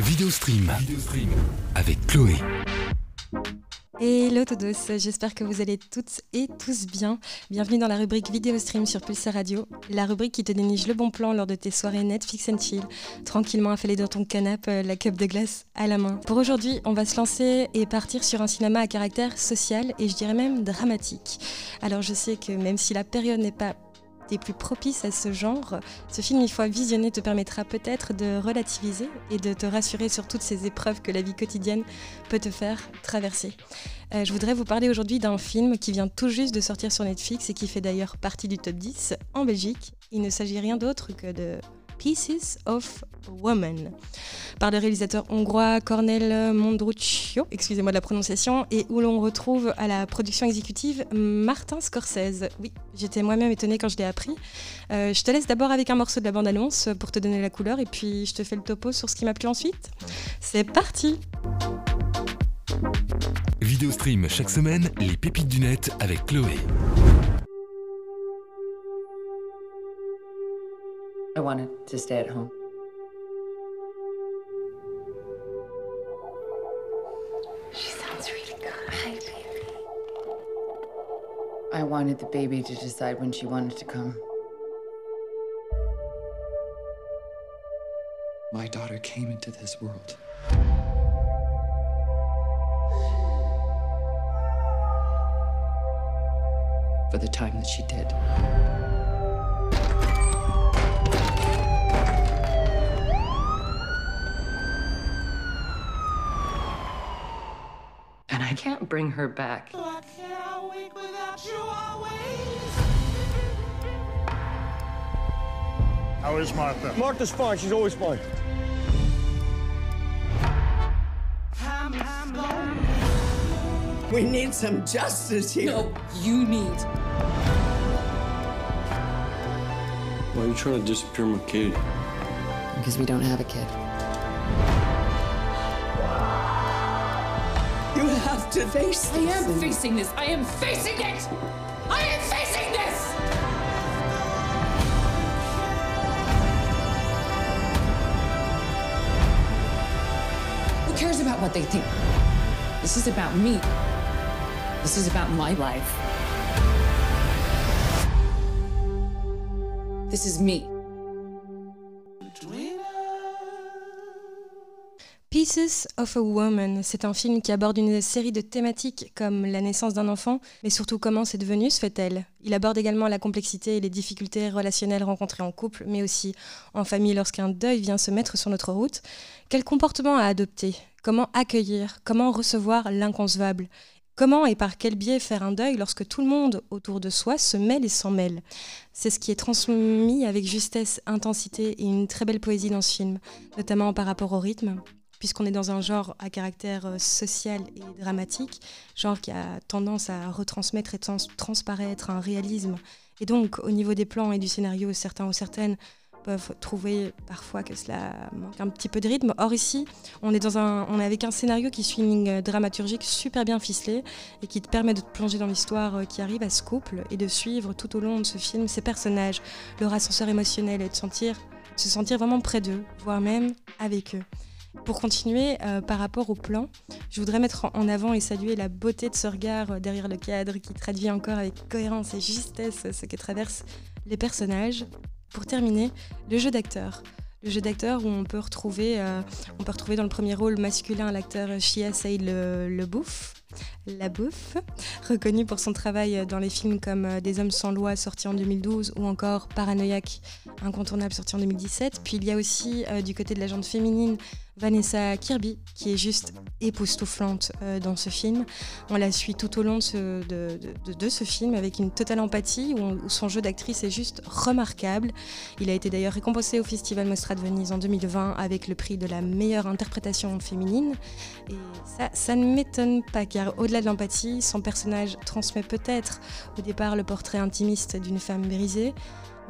Vidéostream. Vidéostream. Avec Chloé. Hello Todos, j'espère que vous allez toutes et tous bien. Bienvenue dans la rubrique Vidéo Stream sur Pulsar Radio, la rubrique qui te déniche le bon plan lors de tes soirées Netflix and chill, tranquillement affalé dans ton canapé, la cup de glace à la main. Pour aujourd'hui, on va se lancer et partir sur un cinéma à caractère social et je dirais même dramatique. Alors je sais que même si la période n'est pas plus propices à ce genre, ce film, une fois visionné, te permettra peut-être de relativiser et de te rassurer sur toutes ces épreuves que la vie quotidienne peut te faire traverser. Euh, je voudrais vous parler aujourd'hui d'un film qui vient tout juste de sortir sur Netflix et qui fait d'ailleurs partie du top 10 en Belgique. Il ne s'agit rien d'autre que de Pieces of Woman, par le réalisateur hongrois Cornel Mondruccio, excusez-moi de la prononciation, et où l'on retrouve à la production exécutive Martin Scorsese. Oui, j'étais moi-même étonnée quand je l'ai appris. Euh, je te laisse d'abord avec un morceau de la bande-annonce pour te donner la couleur, et puis je te fais le topo sur ce qui m'a plu ensuite. C'est parti Vidéo stream chaque semaine, les pépites du net avec Chloé. I wanted to stay at home. She sounds really good. Hi, baby. I wanted the baby to decide when she wanted to come. My daughter came into this world. For the time that she did. Can't bring her back. How is Martha? Martha's fine. She's always fine. We need some justice here. No, you need. Why are you trying to disappear my kid? Because we don't have a kid. You have to face this. I am facing this. I am facing it. I am facing this. Who cares about what they think? This is about me. This is about my life. This is me. Pieces of a Woman, c'est un film qui aborde une série de thématiques comme la naissance d'un enfant, mais surtout comment cette venue se fait-elle. Il aborde également la complexité et les difficultés relationnelles rencontrées en couple, mais aussi en famille lorsqu'un deuil vient se mettre sur notre route. Quel comportement à adopter? Comment accueillir? Comment recevoir l'inconcevable? Comment et par quel biais faire un deuil lorsque tout le monde autour de soi se mêle et s'en mêle? C'est ce qui est transmis avec justesse, intensité et une très belle poésie dans ce film, notamment par rapport au rythme, puisqu'on est dans un genre à caractère euh, social et dramatique, genre qui a tendance à retransmettre et trans transparaître un réalisme. Et donc, au niveau des plans et du scénario, certains ou certaines peuvent trouver parfois que cela manque un petit peu de rythme. Or ici, on est, avec un scénario qui suit une ligne dramaturgique super bien ficelée et qui te permet de plonger dans l'histoire euh, qui arrive à ce couple et de suivre tout au long de ce film ces personnages, leur ascenseur émotionnel et de se sentir vraiment près d'eux, voire même avec eux. Pour continuer, euh, par rapport au plan, je voudrais mettre en avant et saluer la beauté de ce regard euh, derrière le cadre qui traduit encore avec cohérence et justesse ce que traversent les personnages. Pour terminer, le jeu d'acteur. Le jeu d'acteur où on peut, retrouver, euh, on peut retrouver dans le premier rôle masculin l'acteur Shia Saïd le, Bouffe, la bouffe, reconnu pour son travail dans les films comme Des hommes sans loi sorti en 2012 ou encore Paranoïaque incontournable sorti en 2017. Puis il y a aussi du côté de la féminine Vanessa Kirby qui est juste époustouflante euh, dans ce film. On la suit tout au long de ce, film avec une totale empathie où, on, où son jeu d'actrice est juste remarquable. Il a été d'ailleurs récompensé au Festival Mostra de Venise en 2020 avec le prix de la meilleure interprétation féminine. Et ça, ça ne m'étonne pas car au-delà de l'empathie, son personnage transmet peut-être au départ le portrait intimiste d'une femme brisée,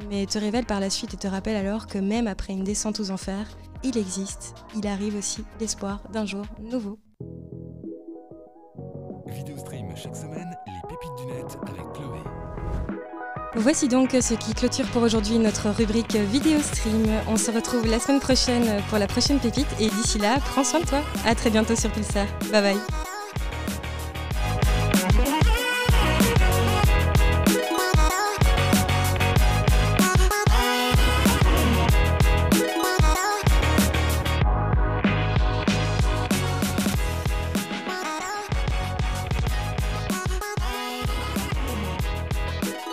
mais te révèle par la suite et te rappelle alors que même après une descente aux enfers, il existe, il arrive aussi l'espoir d'un jour nouveau. Vidéo stream chaque semaine, les pépites du net avec Chloé. Voici donc ce qui clôture pour aujourd'hui notre rubrique vidéo stream. On se retrouve la semaine prochaine pour la prochaine pépite et d'ici là, prends soin de toi. À très bientôt sur Pulsar. Bye bye.